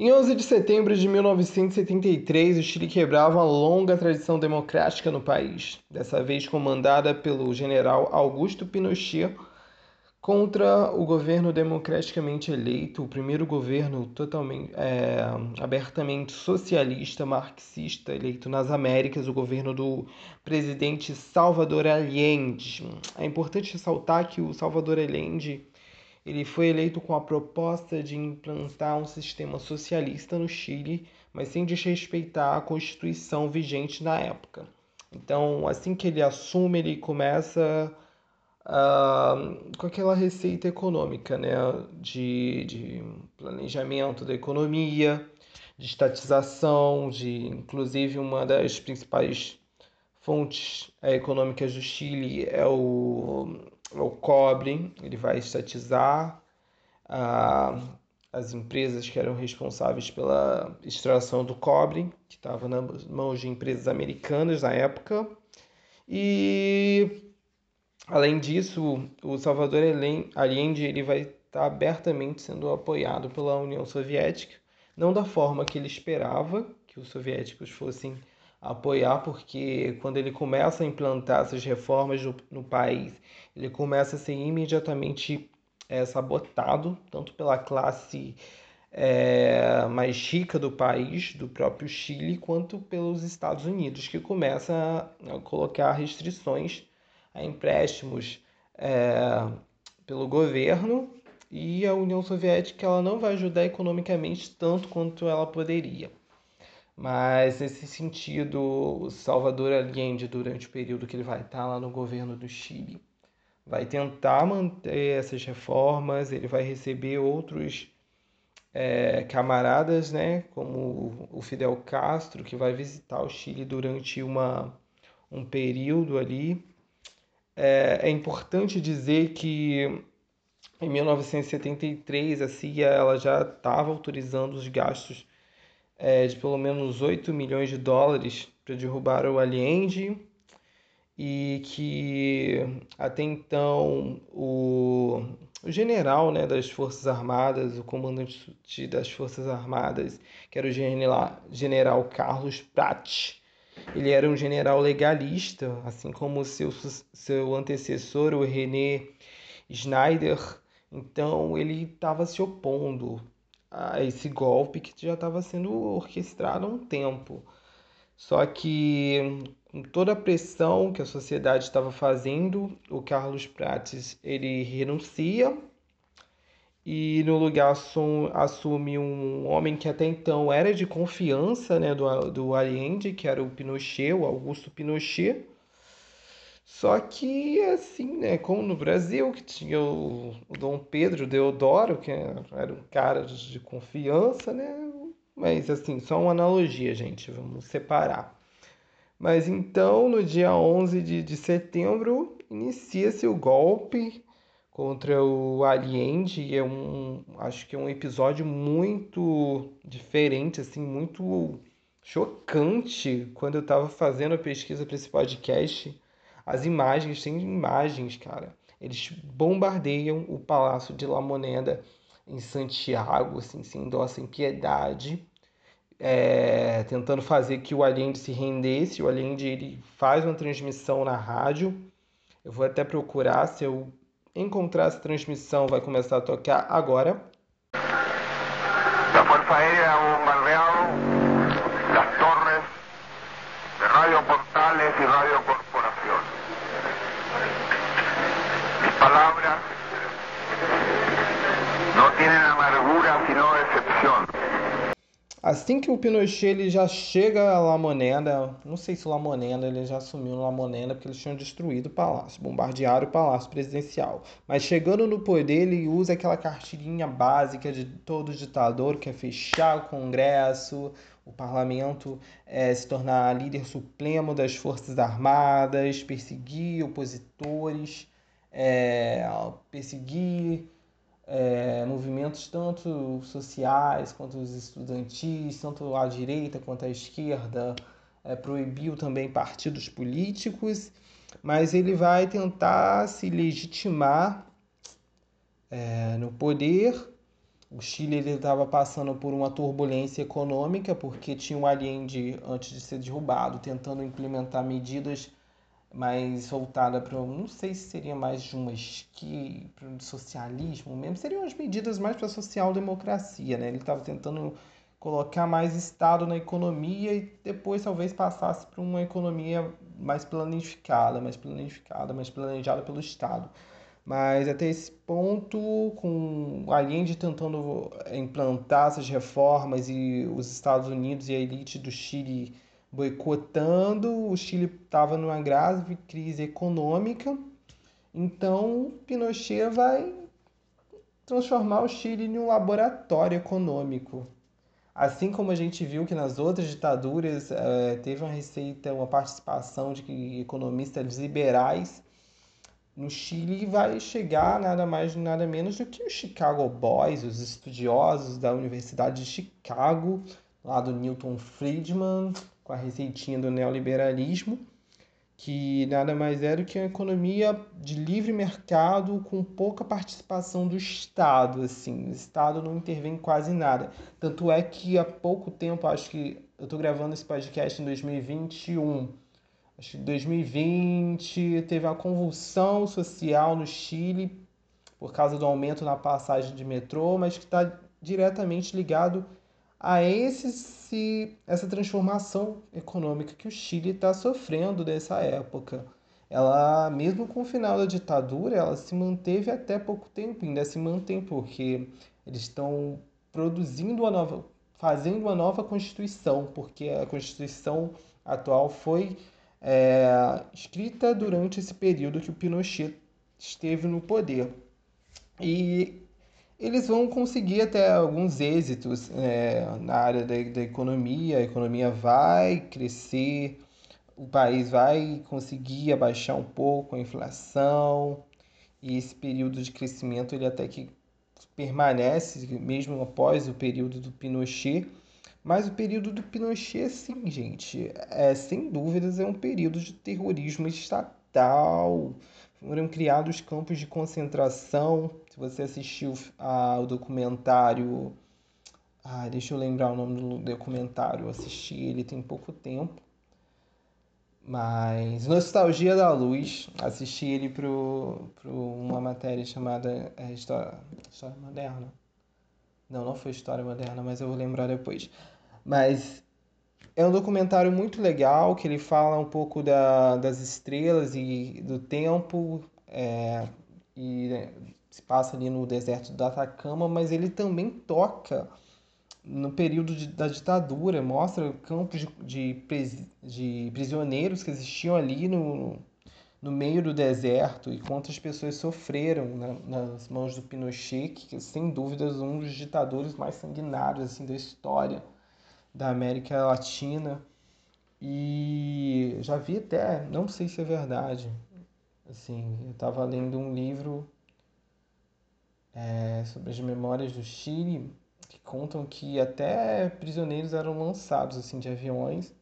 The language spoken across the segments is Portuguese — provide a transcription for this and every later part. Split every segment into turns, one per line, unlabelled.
Em 11 de setembro de 1973, o Chile quebrava uma longa tradição democrática no país, dessa vez comandada pelo general Augusto Pinochet contra o governo democraticamente eleito, o primeiro governo totalmente é, abertamente socialista, marxista eleito nas Américas, o governo do presidente Salvador Allende. É importante ressaltar que o Salvador Allende ele foi eleito com a proposta de implantar um sistema socialista no Chile, mas sem desrespeitar a Constituição vigente na época. Então, assim que ele assume, ele começa uh, com aquela receita econômica, né? De, de planejamento da economia, de estatização, de inclusive uma das principais fontes é, econômicas do Chile é o o cobre, ele vai estatizar ah, as empresas que eram responsáveis pela extração do cobre, que estava nas mãos de empresas americanas na época. E além disso, o Salvador Allende ele vai estar tá abertamente sendo apoiado pela União Soviética, não da forma que ele esperava que os soviéticos fossem apoiar, porque quando ele começa a implantar essas reformas no, no país, ele começa a ser imediatamente é, sabotado, tanto pela classe é, mais rica do país, do próprio Chile, quanto pelos Estados Unidos, que começa a colocar restrições a empréstimos é, pelo governo e a União Soviética ela não vai ajudar economicamente tanto quanto ela poderia. Mas nesse sentido, Salvador Allende, durante o período que ele vai estar lá no governo do Chile, vai tentar manter essas reformas, ele vai receber outros é, camaradas, né, como o Fidel Castro, que vai visitar o Chile durante uma, um período ali. É, é importante dizer que em 1973 a CIA ela já estava autorizando os gastos é, de pelo menos 8 milhões de dólares para derrubar o Allende e que até então o, o general né, das Forças Armadas, o comandante das Forças Armadas, que era o general, general Carlos Pratt, ele era um general legalista, assim como seu, seu antecessor, o René Schneider. Então ele estava se opondo a esse golpe que já estava sendo orquestrado há um tempo. Só que com toda a pressão que a sociedade estava fazendo, o Carlos Prates ele renuncia e no lugar assume um homem que até então era de confiança né, do, do Allende, que era o Pinochet, o Augusto Pinochet. Só que, assim, né, como no Brasil, que tinha o, o Dom Pedro Deodoro, que era um cara de confiança, né? Mas, assim, só uma analogia, gente, vamos separar. Mas então, no dia 11 de, de setembro, inicia-se o golpe contra o Allende, e é um, acho que é um episódio muito diferente, assim, muito chocante. Quando eu estava fazendo a pesquisa para esse podcast, as imagens, tem imagens, cara. Eles bombardeiam o Palácio de La Moneda em Santiago, assim, sem dó, sem piedade é, tentando fazer que o Allende se rendesse. O Allende ele faz uma transmissão na rádio. Eu vou até procurar, se eu encontrar essa transmissão, vai começar a tocar agora.
A Força Aérea bombardeado as torres de Radio Portales e Radio palabras no tienen amargura sino decepción.
Assim que o Pinochet ele já chega a La Moneda, não sei se La Moneda ele já assumiu La Moneda porque eles tinham destruído o palácio, bombardearam o palácio presidencial. Mas chegando no poder, ele usa aquela cartilhinha básica de todo ditador, que é fechar o Congresso, o parlamento é, se tornar líder supremo das Forças Armadas, perseguir opositores, é, perseguir é, movimentos tanto sociais quanto os estudantis, tanto à direita quanto à esquerda, é, proibiu também partidos políticos, mas ele vai tentar se legitimar é, no poder. O Chile estava passando por uma turbulência econômica porque tinha o Allende, antes de ser derrubado, tentando implementar medidas mais voltadas para, não sei se seria mais de uma para o socialismo mesmo, seriam as medidas mais para social-democracia, né? Ele estava tentando colocar mais Estado na economia e depois talvez passasse para uma economia mais planificada, mais planificada, mais planejada pelo Estado. Mas até esse ponto, com Allende tentando implantar essas reformas e os Estados Unidos e a elite do Chile boicotando, o Chile estava numa grave crise econômica. Então, Pinochet vai transformar o Chile em um laboratório econômico. Assim como a gente viu que nas outras ditaduras é, teve uma receita, uma participação de economistas liberais, no Chile vai chegar nada mais nada menos do que os Chicago Boys, os estudiosos da Universidade de Chicago, lá do Newton Friedman, com a receitinha do neoliberalismo que nada mais é do que uma economia de livre mercado com pouca participação do Estado, assim, o Estado não intervém em quase nada. Tanto é que há pouco tempo, acho que eu estou gravando esse podcast em 2021, acho que 2020 teve uma convulsão social no Chile por causa do aumento na passagem de metrô, mas que está diretamente ligado a esse, essa transformação econômica que o Chile está sofrendo nessa época. Ela, mesmo com o final da ditadura, ela se manteve até pouco tempo, ainda se mantém, porque eles estão produzindo uma nova, fazendo uma nova constituição, porque a constituição atual foi é, escrita durante esse período que o Pinochet esteve no poder. E eles vão conseguir até alguns êxitos é, na área da, da economia, a economia vai crescer, o país vai conseguir abaixar um pouco a inflação, e esse período de crescimento ele até que permanece mesmo após o período do Pinochet. Mas o período do Pinochet, sim, gente, é sem dúvidas é um período de terrorismo estatal. Foram criados campos de concentração, se você assistiu ao documentário. Ah, deixa eu lembrar o nome do documentário. Eu assisti ele tem pouco tempo. Mas Nostalgia da Luz, assisti ele para uma matéria chamada é, História, História Moderna. Não, não foi História Moderna, mas eu vou lembrar depois. Mas é um documentário muito legal que ele fala um pouco da, das estrelas e do tempo é, e né, se passa ali no deserto do Atacama, mas ele também toca no período de, da ditadura, mostra campos de, de, de, prisioneiros que existiam ali no, no meio do deserto e quantas pessoas sofreram na, nas mãos do Pinochet, que sem dúvidas um dos ditadores mais sanguinários assim da história da América Latina. E já vi até, não sei se é verdade, assim, eu estava lendo um livro é, sobre as memórias do Chile, que contam que até prisioneiros eram lançados assim de aviões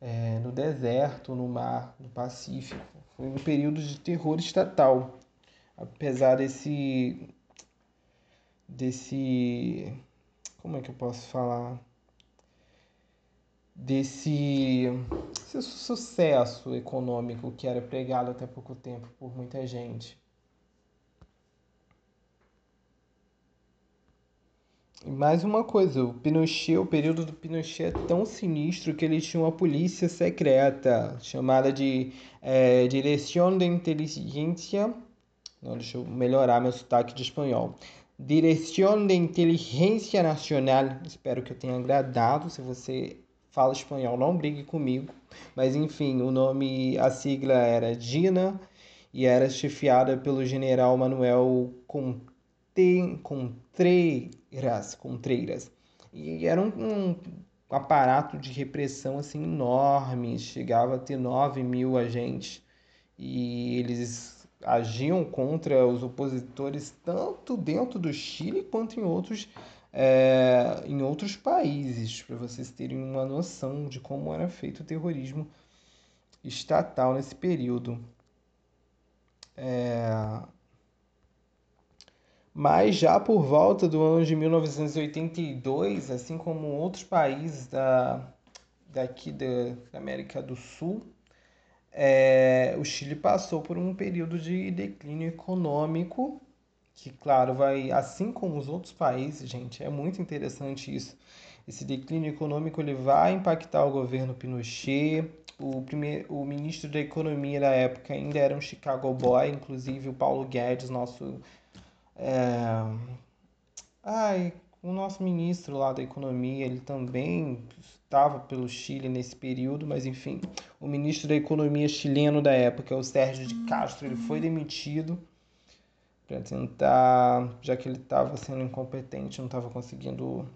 é, no deserto, no mar, no Pacífico. Foi um período de terror estatal, apesar desse desse como é que eu posso falar desse, desse sucesso econômico que era pregado até pouco tempo por muita gente. E mais uma coisa, o Pinochet, o período do Pinochet é tão sinistro que ele tinha uma polícia secreta chamada de é, Direção de Inteligência. Não, deixa eu melhorar meu sotaque de espanhol. Direção de Inteligência Nacional. Espero que eu tenha agradado. Se você fala espanhol, não brigue comigo. Mas enfim, o nome, a sigla era DINA e era chefiada pelo general Manuel Contreiras. Contreiras. E era um, um aparato de repressão assim enorme, chegava a ter 9 mil agentes. E eles agiam contra os opositores tanto dentro do Chile quanto em outros é, em outros países, para vocês terem uma noção de como era feito o terrorismo estatal nesse período. É... Mas já por volta do ano de 1982, assim como outros países da, daqui da América do Sul, é, o Chile passou por um período de declínio econômico, que, claro, vai, assim como os outros países, gente, é muito interessante isso. Esse declínio econômico ele vai impactar o governo Pinochet. O, primeiro, o ministro da Economia da época ainda era um Chicago Boy, inclusive o Paulo Guedes, nosso é... Ai, o nosso ministro lá da Economia, ele também estava pelo Chile nesse período, mas enfim, o ministro da Economia chileno da época, o Sérgio de Castro, ele foi demitido para tentar, já que ele estava sendo incompetente, não estava conseguindo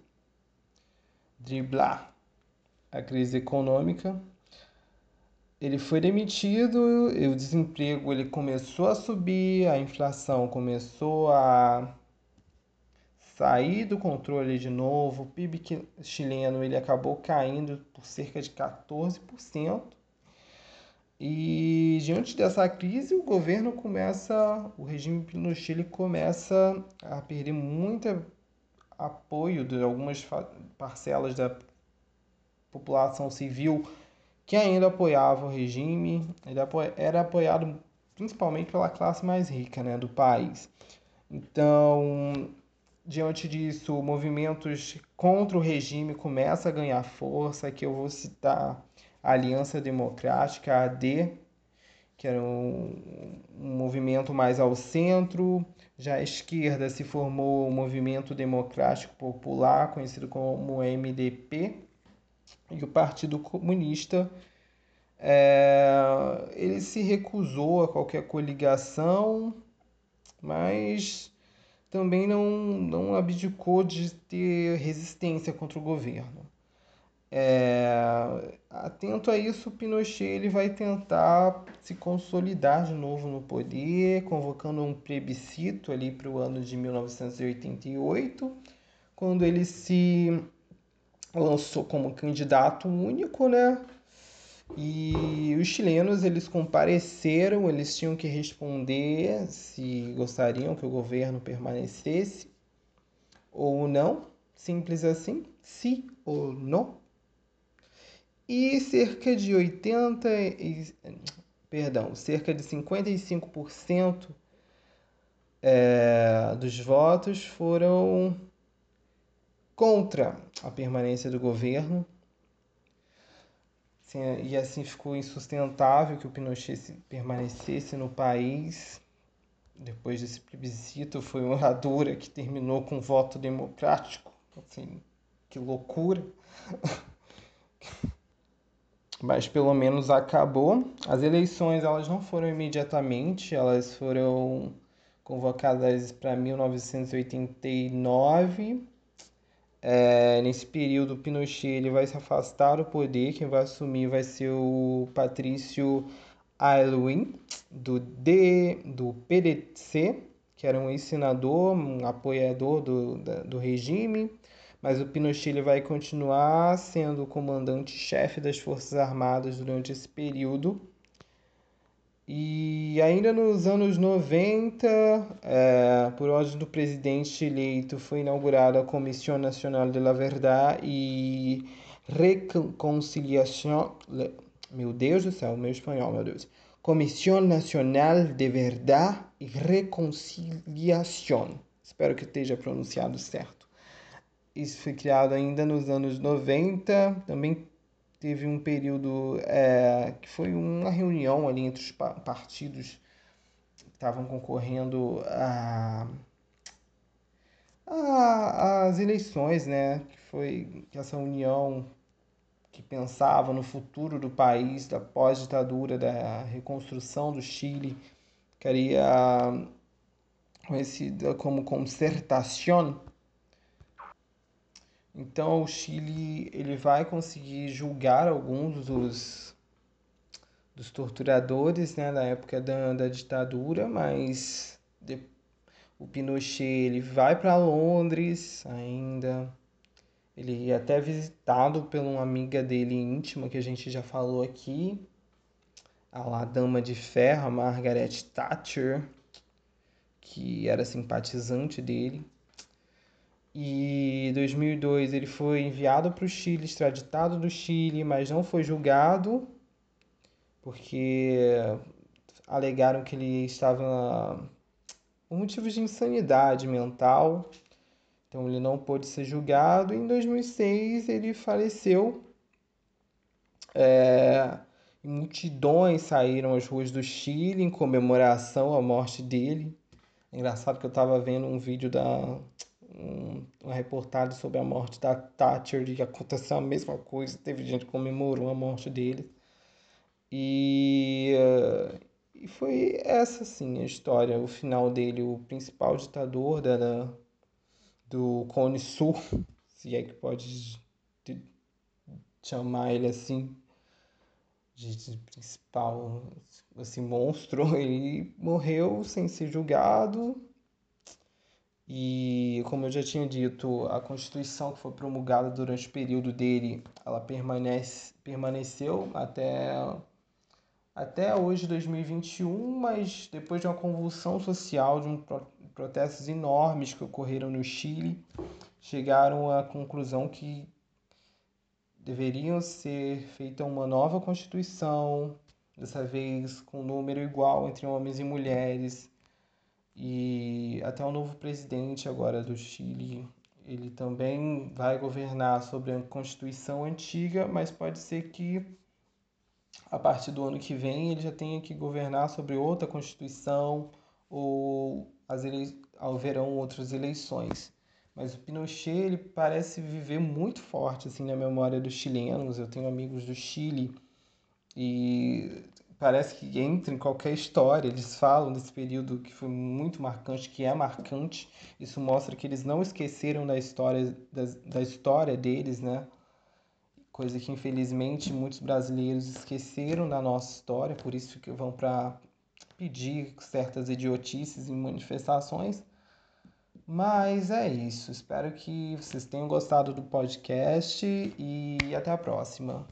driblar a crise econômica. Ele foi demitido, e o desemprego ele começou a subir, a inflação começou a sair do controle de novo, o PIB chileno ele acabou caindo por cerca de 14%. E diante dessa crise, o governo começa, o regime no Chile começa a perder muito apoio de algumas parcelas da população civil que ainda apoiava o regime, ele era apoiado principalmente pela classe mais rica né, do país. Então, diante disso, movimentos contra o regime começam a ganhar força, que eu vou citar Aliança Democrática, AD, que era um, um movimento mais ao centro. Já à esquerda se formou o Movimento Democrático Popular, conhecido como MDP, e o Partido Comunista é, ele se recusou a qualquer coligação, mas também não, não abdicou de ter resistência contra o governo. É, atento a isso, Pinochet ele vai tentar se consolidar de novo no poder, convocando um plebiscito ali para o ano de 1988, quando ele se lançou como candidato único, né? E os chilenos, eles compareceram, eles tinham que responder se gostariam que o governo permanecesse ou não, simples assim, sim ou não. E cerca de 80 e, perdão, cerca de 55% é, dos votos foram contra a permanência do governo. E assim ficou insustentável que o Pinochet permanecesse no país. Depois desse plebiscito, foi uma dura que terminou com voto democrático. Assim, que loucura! Mas pelo menos acabou. As eleições elas não foram imediatamente, elas foram convocadas para 1989 é, nesse período, Pinochet ele vai se afastar do poder. Quem vai assumir vai ser o Patrício Aylwin, do, D, do PDC, que era um ex-senador, um apoiador do, do regime. Mas o Pinochet vai continuar sendo o comandante-chefe das Forças Armadas durante esse período. E ainda nos anos 90, é, por ordem do presidente eleito, foi inaugurada a Comissão Nacional de la Verdade e Reconciliação. Meu Deus do céu, meu espanhol, meu Deus. Comissão Nacional de Verdade e Reconciliação. Espero que esteja pronunciado certo. Isso foi criado ainda nos anos 90, também teve um período é, que foi uma reunião ali entre os partidos que estavam concorrendo a, a, as eleições, né? Que foi essa união que pensava no futuro do país, da pós-ditadura, da reconstrução do Chile, queria conhecida como concertação então o Chile ele vai conseguir julgar alguns dos, dos torturadores né, da época da, da ditadura, mas de, o Pinochet ele vai para Londres ainda. Ele é até visitado por uma amiga dele íntima que a gente já falou aqui, a lá Dama de Ferro, Margaret Thatcher, que era simpatizante dele. E em 2002 ele foi enviado para o Chile, extraditado do Chile, mas não foi julgado, porque alegaram que ele estava por motivos de insanidade mental. Então ele não pôde ser julgado. Em 2006 ele faleceu. É, multidões saíram às ruas do Chile em comemoração à morte dele. É engraçado que eu estava vendo um vídeo da um, uma reportagem sobre a morte da Thatcher e aconteceu a mesma coisa. Teve gente que comemorou a morte dele. E, uh, e foi essa, sim, a história. O final dele, o principal ditador da, da do Cone Sul, se é que pode chamar ele assim, de principal assim, monstro, ele morreu sem ser julgado. E como eu já tinha dito, a Constituição que foi promulgada durante o período dele, ela permanece, permaneceu até, até hoje, 2021, mas depois de uma convulsão social, de um protestos enormes que ocorreram no Chile, chegaram à conclusão que deveriam ser feita uma nova constituição, dessa vez com um número igual entre homens e mulheres. E até o novo presidente agora do Chile, ele também vai governar sobre a constituição antiga, mas pode ser que a partir do ano que vem ele já tenha que governar sobre outra constituição ou as ele... haverão outras eleições. Mas o Pinochet ele parece viver muito forte assim na memória dos chilenos. Eu tenho amigos do Chile e parece que entra em qualquer história. Eles falam desse período que foi muito marcante, que é marcante. Isso mostra que eles não esqueceram da história da, da história deles, né? Coisa que infelizmente muitos brasileiros esqueceram da nossa história, por isso que vão para pedir certas idiotices em manifestações mas é isso. Espero que vocês tenham gostado do podcast e até a próxima.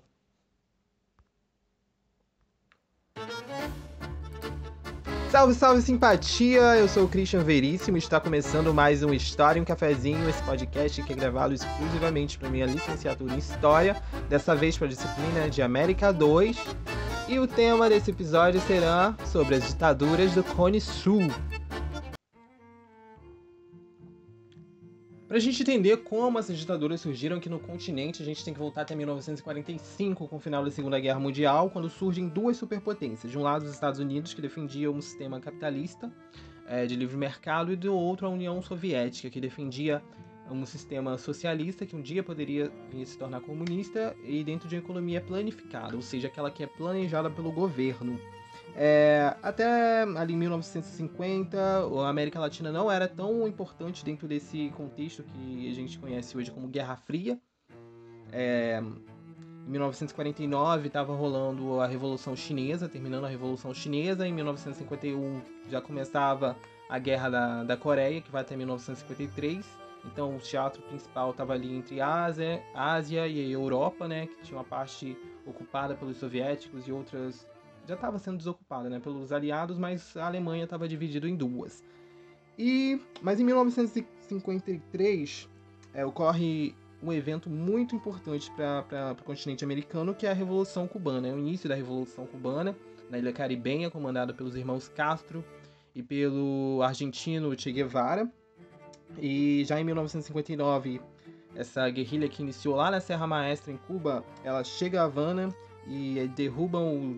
Salve, salve simpatia! Eu sou o Christian Veríssimo e está começando mais um História em um Cafezinho, esse podcast que é gravado exclusivamente para minha licenciatura em História, dessa vez para a disciplina de América 2. E o tema desse episódio será sobre as ditaduras do Cone Sul. Para a gente entender como essas ditaduras surgiram aqui no continente, a gente tem que voltar até 1945, com o final da Segunda Guerra Mundial, quando surgem duas superpotências. De um lado, os Estados Unidos, que defendia um sistema capitalista é, de livre mercado, e do outro, a União Soviética, que defendia um sistema socialista que um dia poderia se tornar comunista e dentro de uma economia planificada, ou seja, aquela que é planejada pelo governo. É, até ali em 1950, a América Latina não era tão importante dentro desse contexto que a gente conhece hoje como Guerra Fria. É, em 1949 estava rolando a Revolução Chinesa, terminando a Revolução Chinesa. Em 1951 já começava a Guerra da, da Coreia, que vai até 1953. Então o teatro principal estava ali entre Ásia, Ásia e Europa, né, que tinha uma parte ocupada pelos soviéticos e outras já estava sendo desocupada né, pelos aliados, mas a Alemanha estava dividida em duas. E, mas em 1953 é, ocorre um evento muito importante para o continente americano, que é a Revolução Cubana. É o início da Revolução Cubana, na Ilha Caribenha, comandada pelos irmãos Castro e pelo argentino Che Guevara. E já em 1959, essa guerrilha que iniciou lá na Serra Maestra, em Cuba, ela chega a Havana e derrubam o